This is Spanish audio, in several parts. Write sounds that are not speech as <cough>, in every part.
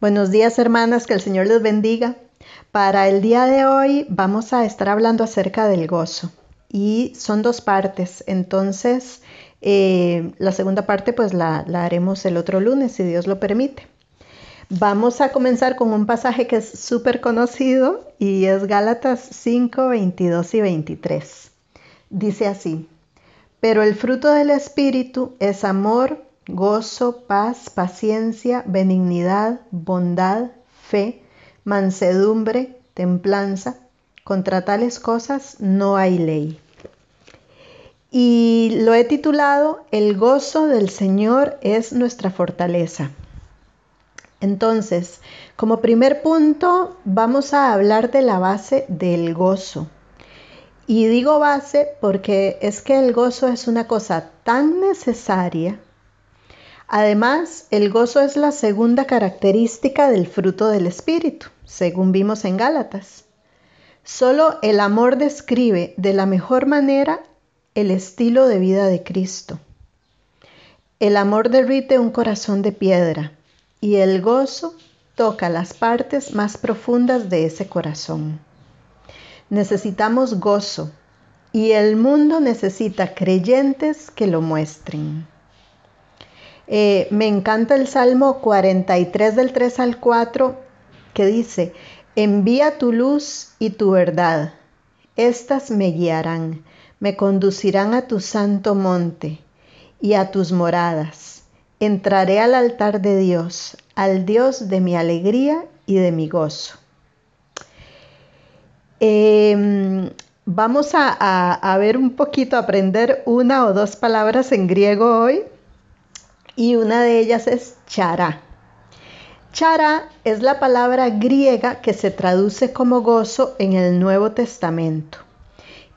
Buenos días hermanas, que el Señor les bendiga. Para el día de hoy vamos a estar hablando acerca del gozo y son dos partes, entonces eh, la segunda parte pues la, la haremos el otro lunes si Dios lo permite. Vamos a comenzar con un pasaje que es súper conocido y es Gálatas 5, 22 y 23. Dice así, pero el fruto del Espíritu es amor, gozo, paz, paciencia, benignidad, bondad, fe, mansedumbre, templanza. Contra tales cosas no hay ley. Y lo he titulado El gozo del Señor es nuestra fortaleza. Entonces, como primer punto, vamos a hablar de la base del gozo. Y digo base porque es que el gozo es una cosa tan necesaria Además, el gozo es la segunda característica del fruto del Espíritu, según vimos en Gálatas. Solo el amor describe de la mejor manera el estilo de vida de Cristo. El amor derrite un corazón de piedra y el gozo toca las partes más profundas de ese corazón. Necesitamos gozo y el mundo necesita creyentes que lo muestren. Eh, me encanta el Salmo 43 del 3 al 4 que dice, envía tu luz y tu verdad, estas me guiarán, me conducirán a tu santo monte y a tus moradas. Entraré al altar de Dios, al Dios de mi alegría y de mi gozo. Em, vamos a, a ver un poquito, aprender una o dos palabras en griego hoy y una de ellas es chara. Chara es la palabra griega que se traduce como gozo en el Nuevo Testamento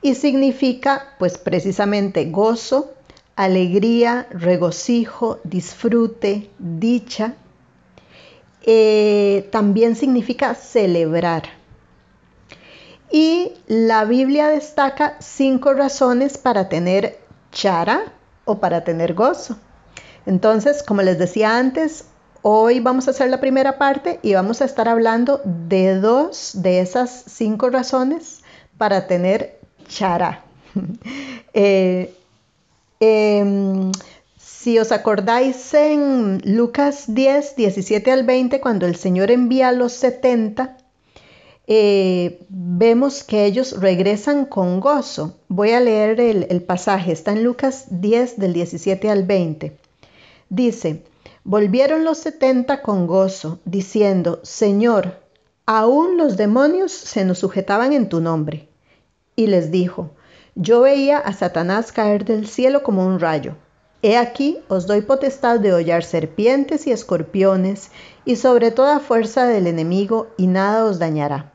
y significa pues precisamente gozo, alegría, regocijo, disfrute, dicha. Eh, también significa celebrar. Y la Biblia destaca cinco razones para tener chara o para tener gozo. Entonces, como les decía antes, hoy vamos a hacer la primera parte y vamos a estar hablando de dos de esas cinco razones para tener chara. <laughs> Eh, em, si os acordáis en Lucas 10, 17 al 20, cuando el Señor envía a los 70, eh, vemos que ellos regresan con gozo. Voy a leer el, el pasaje, está en Lucas 10 del 17 al 20. Dice, volvieron los setenta con gozo, diciendo, Señor, aún los demonios se nos sujetaban en tu nombre. Y les dijo, yo veía a Satanás caer del cielo como un rayo. He aquí os doy potestad de hollar serpientes y escorpiones y sobre toda fuerza del enemigo y nada os dañará.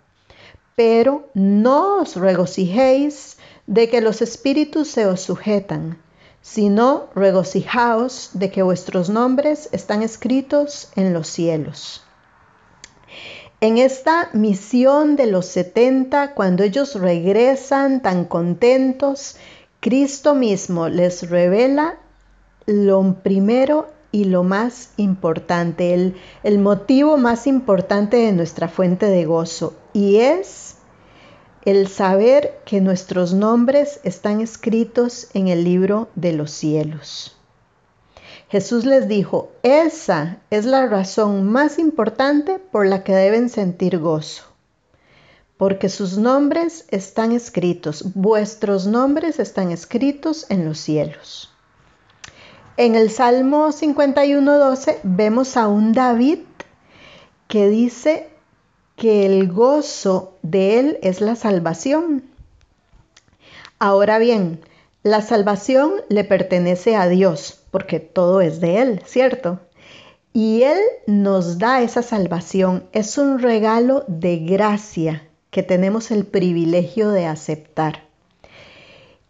Pero no os regocijéis de que los espíritus se os sujetan sino regocijaos de que vuestros nombres están escritos en los cielos. En esta misión de los 70, cuando ellos regresan tan contentos, Cristo mismo les revela lo primero y lo más importante, el, el motivo más importante de nuestra fuente de gozo, y es el saber que nuestros nombres están escritos en el libro de los cielos. Jesús les dijo, esa es la razón más importante por la que deben sentir gozo, porque sus nombres están escritos, vuestros nombres están escritos en los cielos. En el Salmo 51.12 vemos a un David que dice, que el gozo de Él es la salvación. Ahora bien, la salvación le pertenece a Dios, porque todo es de Él, ¿cierto? Y Él nos da esa salvación. Es un regalo de gracia que tenemos el privilegio de aceptar.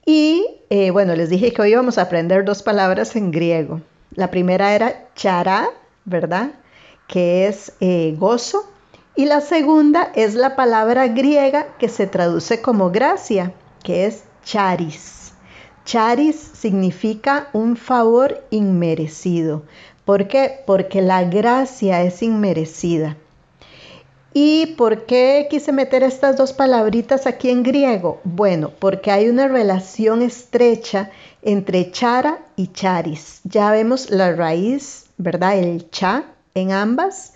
Y eh, bueno, les dije que hoy íbamos a aprender dos palabras en griego. La primera era chara, ¿verdad? Que es eh, gozo y la segunda es la palabra griega que se traduce como gracia, que es charis. Charis significa un favor inmerecido. ¿Por qué? Porque la gracia es inmerecida. ¿Y por qué quise meter estas dos palabritas aquí en griego? Bueno, porque hay una relación estrecha entre chara y charis. Ya vemos la raíz, ¿verdad? El cha en ambas.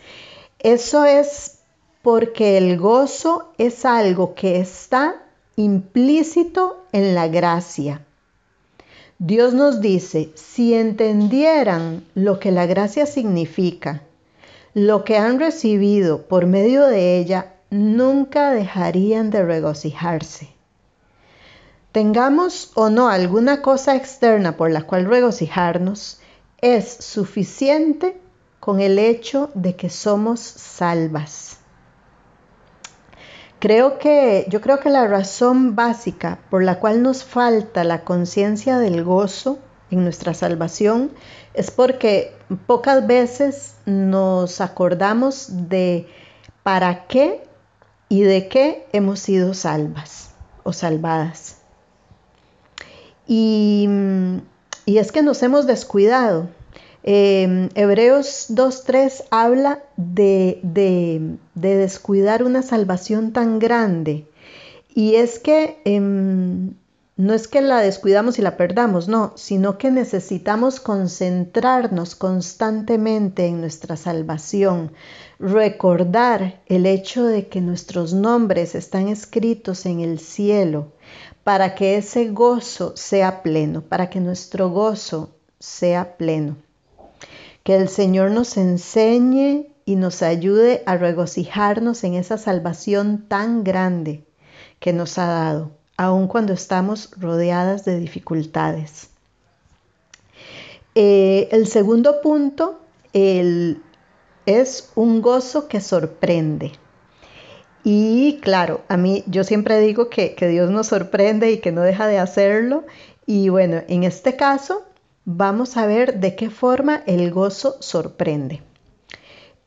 Eso es porque el gozo es algo que está implícito en la gracia. Dios nos dice, si entendieran lo que la gracia significa, lo que han recibido por medio de ella, nunca dejarían de regocijarse. Tengamos o no alguna cosa externa por la cual regocijarnos, es suficiente con el hecho de que somos salvas. Creo que, yo creo que la razón básica por la cual nos falta la conciencia del gozo en nuestra salvación es porque pocas veces nos acordamos de para qué y de qué hemos sido salvas o salvadas. Y, y es que nos hemos descuidado eh, Hebreos 2.3 habla de, de, descuidar una salvación tan grande. Y es que em, no es que la descuidamos y la perdamos, no, sino que necesitamos concentrarnos constantemente en nuestra salvación, recordar el hecho de que nuestros nombres están escritos en el cielo, para que ese gozo sea pleno, para que nuestro gozo sea pleno. Que el Señor nos enseñe y nos ayude a regocijarnos en esa salvación tan grande que nos ha dado, aun cuando estamos rodeadas de dificultades. Eh, el segundo punto es un gozo que sorprende. Y claro, a mí yo siempre digo que, que Dios nos sorprende y que no deja de hacerlo. Y bueno, en este caso vamos a ver de qué forma el gozo sorprende.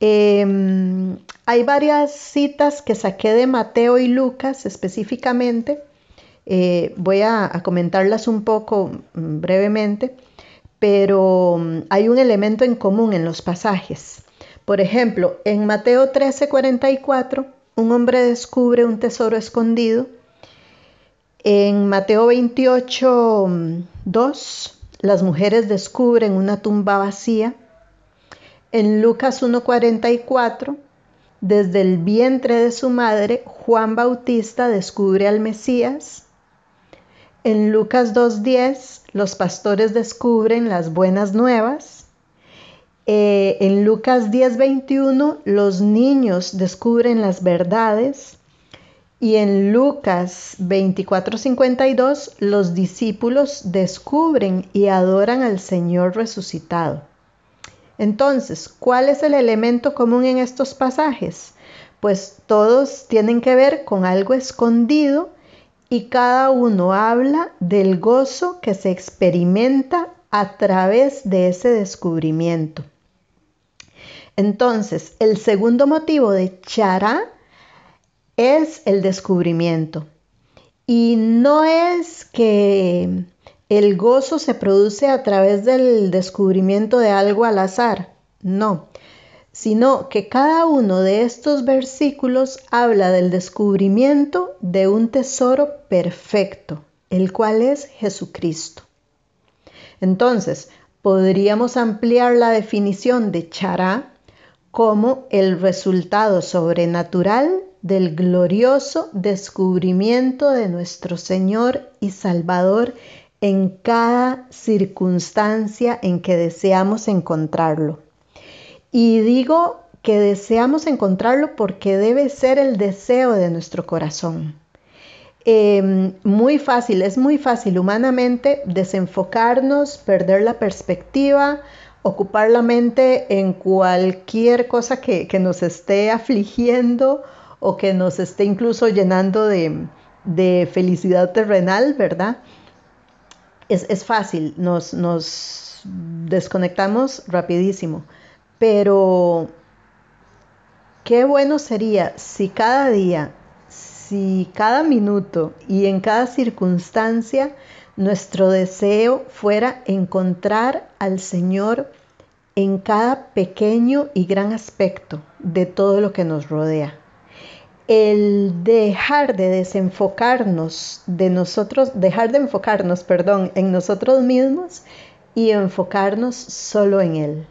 Em, hay varias citas que saqué de Mateo y Lucas específicamente. Eh, voy a, comentarlas un poco mm, brevemente, pero mm, hay un elemento en común en los pasajes. Por ejemplo, en Mateo 13:44, un hombre descubre un tesoro escondido. En Mateo 28:2, las mujeres descubren una tumba vacía. En Lucas 1.44, desde el vientre de su madre, Juan Bautista descubre al Mesías. En Lucas 2.10, los pastores descubren las buenas nuevas. Eh, en Lucas 10.21, los niños descubren las verdades. Y en Lucas 24:52 los discípulos descubren y adoran al Señor resucitado. Entonces, ¿cuál es el elemento común en estos pasajes? Pues todos tienen que ver con algo escondido y cada uno habla del gozo que se experimenta a través de ese descubrimiento. Entonces, el segundo motivo de Chara es el descubrimiento. Y no es que el gozo se produce a través del descubrimiento de algo al azar, no, sino que cada uno de estos versículos habla del descubrimiento de un tesoro perfecto, el cual es Jesucristo. Entonces, podríamos ampliar la definición de chará como el resultado sobrenatural del glorioso descubrimiento de nuestro Señor y Salvador en cada circunstancia en que deseamos encontrarlo. Y digo que deseamos encontrarlo porque debe ser el deseo de nuestro corazón. Em, muy fácil, es muy fácil humanamente desenfocarnos, perder la perspectiva, ocupar la mente en cualquier cosa que, que nos esté afligiendo o que nos esté incluso llenando de, felicidad terrenal, ¿verdad? Es, fácil, nos, nos desconectamos rapidísimo, pero qué bueno sería si cada día, si cada minuto y en cada circunstancia nuestro deseo fuera encontrar al Señor en cada pequeño y gran aspecto de todo lo que nos rodea. El dejar de desenfocarnos de nosotros, dejar de enfocarnos, perdón, en nosotros mismos y enfocarnos solo en Él,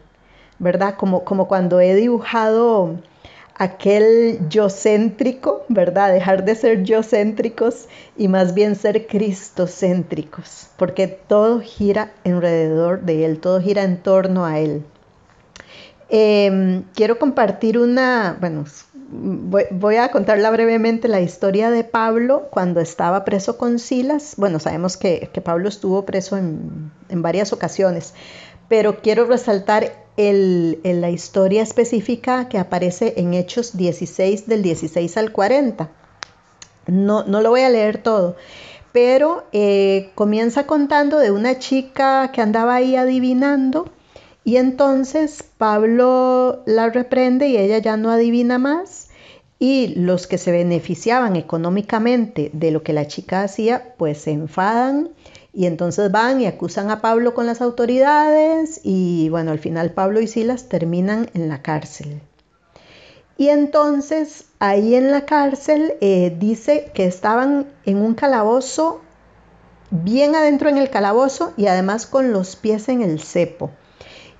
¿verdad? Como, como cuando he dibujado aquel yo céntrico, ¿verdad? Dejar de ser yo céntricos y más bien ser cristocéntricos, porque todo gira alrededor de Él, todo gira en torno a Él. Em, quiero compartir una, bueno, voy, a contarla brevemente la historia de Pablo cuando estaba preso con Silas. Bueno, sabemos que, Pablo estuvo preso en, varias ocasiones, pero quiero resaltar la historia específica que aparece en Hechos 16 del 16 al 40. No, no lo voy a leer todo, pero eh, comienza contando de una chica que andaba ahí adivinando y entonces Pablo la reprende y ella ya no adivina más y los que se beneficiaban económicamente de lo que la chica hacía, pues se enfadan y entonces van y acusan a Pablo con las autoridades y bueno, al final Pablo y Silas terminan en la cárcel. Y entonces ahí en la cárcel eh, dice que estaban en un calabozo, bien adentro en el calabozo y además con los pies en el cepo.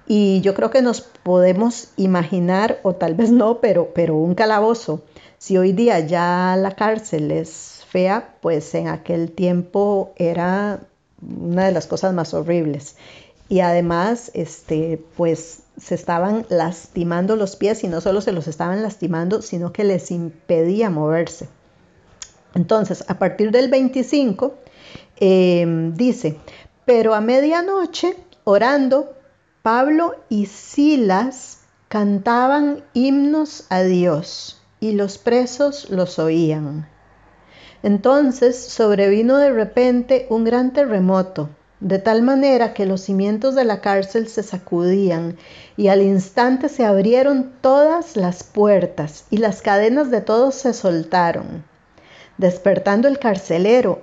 Y yo creo que nos podemos imaginar, o tal vez no, pero, pero un calabozo. Si hoy día ya la cárcel es fea, pues en aquel tiempo era una de las cosas más horribles. Y además, este, pues se estaban lastimando los pies y no solo se los estaban lastimando, sino que les impedía moverse. Entonces, a partir del 25, em, dice, pero a medianoche, orando, Pablo y Silas cantaban himnos a Dios y los presos los oían. Entonces sobrevino de repente un gran terremoto, de tal manera que los cimientos de la cárcel se sacudían y al instante se abrieron todas las puertas y las cadenas de todos se soltaron. Despertando el carcelero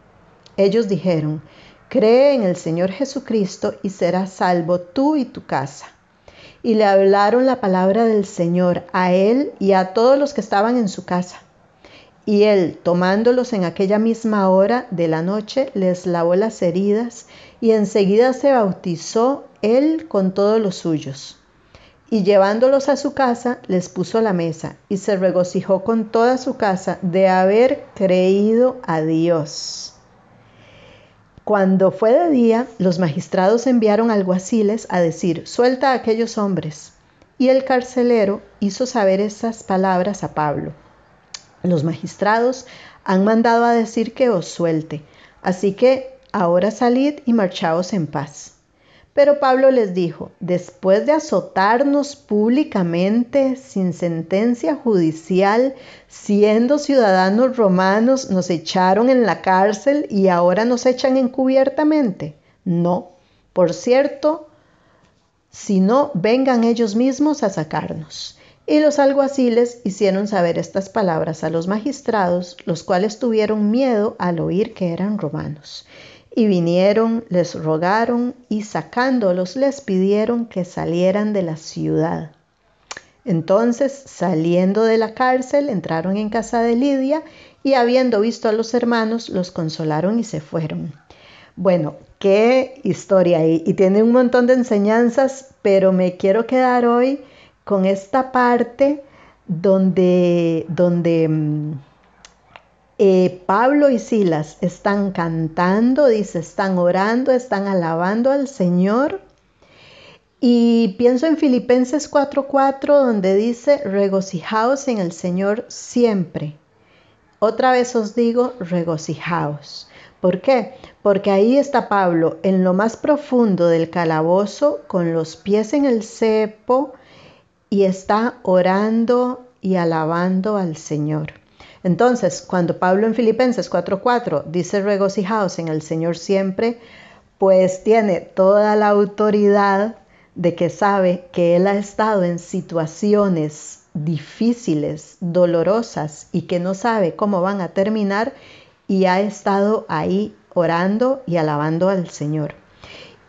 Ellos dijeron, Cree en el Señor Jesucristo y serás salvo tú y tu casa. Y le hablaron la palabra del Señor a él y a todos los que estaban en su casa. Y él, tomándolos en aquella misma hora de la noche, les lavó las heridas y enseguida se bautizó él con todos los suyos. Y llevándolos a su casa, les puso la mesa y se regocijó con toda su casa de haber creído a Dios. Cuando fue de día, los magistrados enviaron alguaciles a decir, suelta a aquellos hombres. Y el carcelero hizo saber esas palabras a Pablo. Los magistrados han mandado a decir que os suelte, así que ahora salid y marchaos en paz. Pero Pablo les dijo, después de azotarnos públicamente, sin sentencia judicial, siendo ciudadanos romanos, nos echaron en la cárcel y ahora nos echan encubiertamente. No, por cierto, si no, vengan ellos mismos a sacarnos. Y los alguaciles hicieron saber estas palabras a los magistrados, los cuales tuvieron miedo al oír que eran romanos. Y vinieron, les rogaron y sacándolos les pidieron que salieran de la ciudad. Entonces, saliendo de la cárcel, entraron en casa de Lidia y habiendo visto a los hermanos, los consolaron y se fueron. Bueno, qué historia y, y tiene un montón de enseñanzas, pero me quiero quedar hoy con esta parte donde, donde mm, eh, Pablo y Silas están cantando, dice, están orando, están alabando al Señor. Y pienso en Filipenses 4:4 donde dice, regocijaos en el Señor siempre. Otra vez os digo, regocijaos. ¿Por qué? Porque ahí está Pablo en lo más profundo del calabozo, con los pies en el cepo, y está orando y alabando al Señor. Entonces, cuando Pablo en Filipenses 4:4 dice regocijaos en el Señor siempre, pues tiene toda la autoridad de que sabe que él ha estado en situaciones difíciles, dolorosas y que no sabe cómo van a terminar y ha estado ahí orando y alabando al Señor.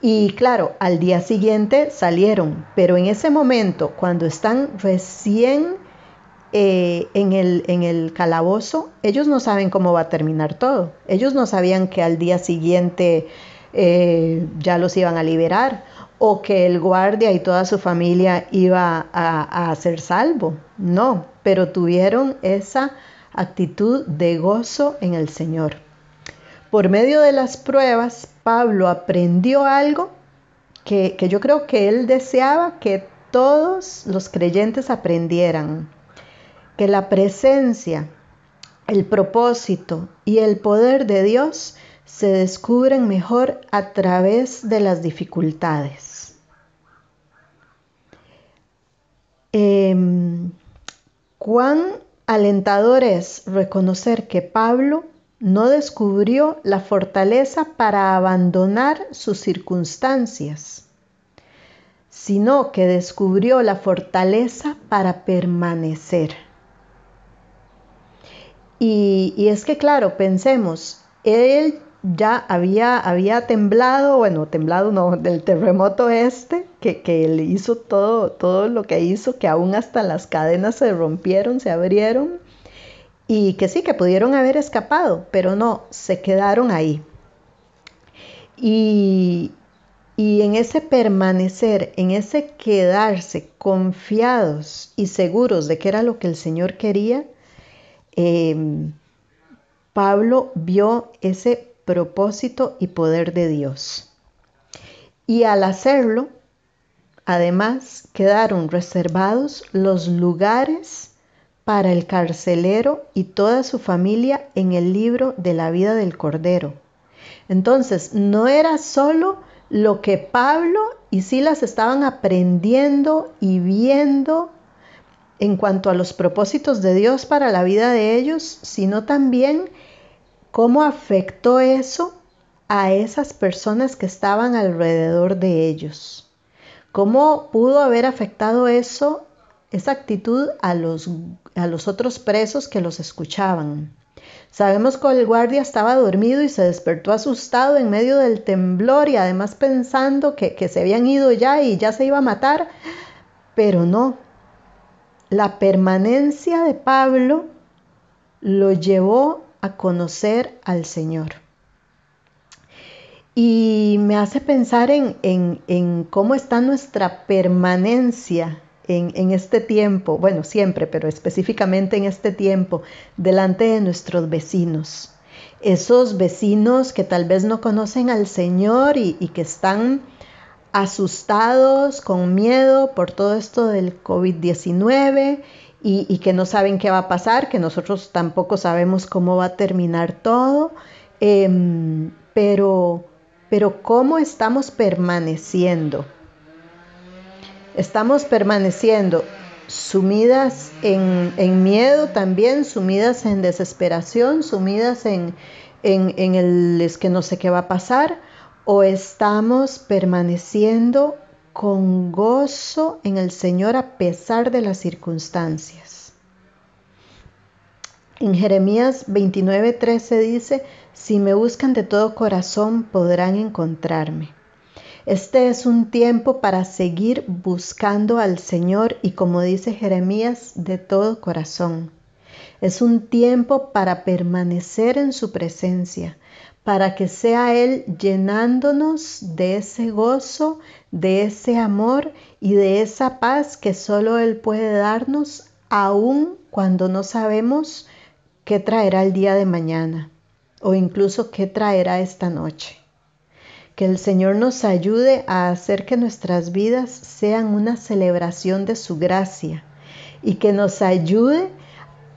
Y claro, al día siguiente salieron, pero en ese momento, cuando están recién eh, en, el, en el calabozo, ellos no saben cómo va a terminar todo. Ellos no sabían que al día siguiente eh, ya los iban a liberar o que el guardia y toda su familia iba a, a ser salvo. No, pero tuvieron esa actitud de gozo en el Señor. Por medio de las pruebas, Pablo aprendió algo que, que yo creo que él deseaba que todos los creyentes aprendieran que la presencia, el propósito y el poder de Dios se descubren mejor a través de las dificultades. Em, cuán alentador es reconocer que Pablo no descubrió la fortaleza para abandonar sus circunstancias, sino que descubrió la fortaleza para permanecer. Y, es que, claro, pensemos, él ya había, había temblado, bueno, temblado no, <laughs> del terremoto este, que, que él hizo todo, todo lo que hizo, que aún hasta las cadenas se rompieron, se abrieron, y que sí, que pudieron haber escapado, pero no, se quedaron ahí. Y, y en ese permanecer, en ese quedarse confiados y seguros de que era lo que el Señor quería, Em, Pablo vio ese propósito y poder de Dios. Y al hacerlo, además quedaron reservados los lugares para el carcelero y toda su familia en el libro de la vida del Cordero. Entonces, no era solo lo que Pablo y Silas estaban aprendiendo y viendo en cuanto a los propósitos de Dios para la vida de ellos, sino también cómo afectó eso a esas personas que estaban alrededor de ellos. ¿Cómo pudo haber afectado eso, esa actitud a los, a los otros presos que los escuchaban? Sabemos que el guardia estaba dormido y se despertó asustado en medio del temblor y además pensando que, que se habían ido ya y ya se iba a matar, pero no, la permanencia de Pablo lo llevó a conocer al Señor. Y me hace pensar en, cómo está nuestra permanencia en, en, este tiempo, bueno, siempre, pero específicamente en este tiempo, delante de nuestros vecinos. Esos vecinos que tal vez no conocen al Señor y, y que están asustados, con miedo por todo esto del COVID-19 y, que no saben qué va a pasar, que nosotros tampoco sabemos cómo va a terminar todo, em, pero, pero cómo estamos permaneciendo. Estamos permaneciendo sumidas en, miedo también, sumidas en desesperación, sumidas en, en, en el es que no sé qué va a pasar, o estamos permaneciendo con gozo en el Señor a pesar de las circunstancias. En Jeremías 29:13 dice, si me buscan de todo corazón podrán encontrarme. Este es un tiempo para seguir buscando al Señor y como dice Jeremías, de todo corazón. Es un tiempo para permanecer en su presencia, para que sea Él llenándonos de ese gozo, de ese amor y de esa paz que solo Él puede darnos, aun cuando no sabemos qué traerá el día de mañana o incluso qué traerá esta noche. Que el Señor nos ayude a hacer que nuestras vidas sean una celebración de su gracia y que nos ayude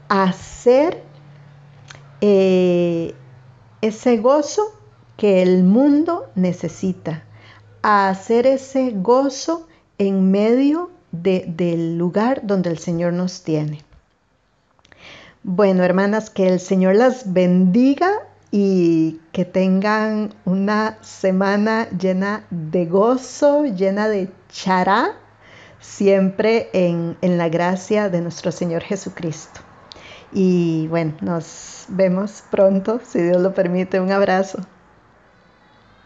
a hacer eh, ese gozo que el mundo necesita, a hacer ese gozo en medio del lugar donde el Señor nos tiene. Bueno, hermanas, que el Señor las bendiga y que tengan una semana llena de gozo, llena de chará, siempre en, en la gracia de nuestro Señor Jesucristo. Y bueno, nos vemos pronto, si Dios lo permite. Un abrazo.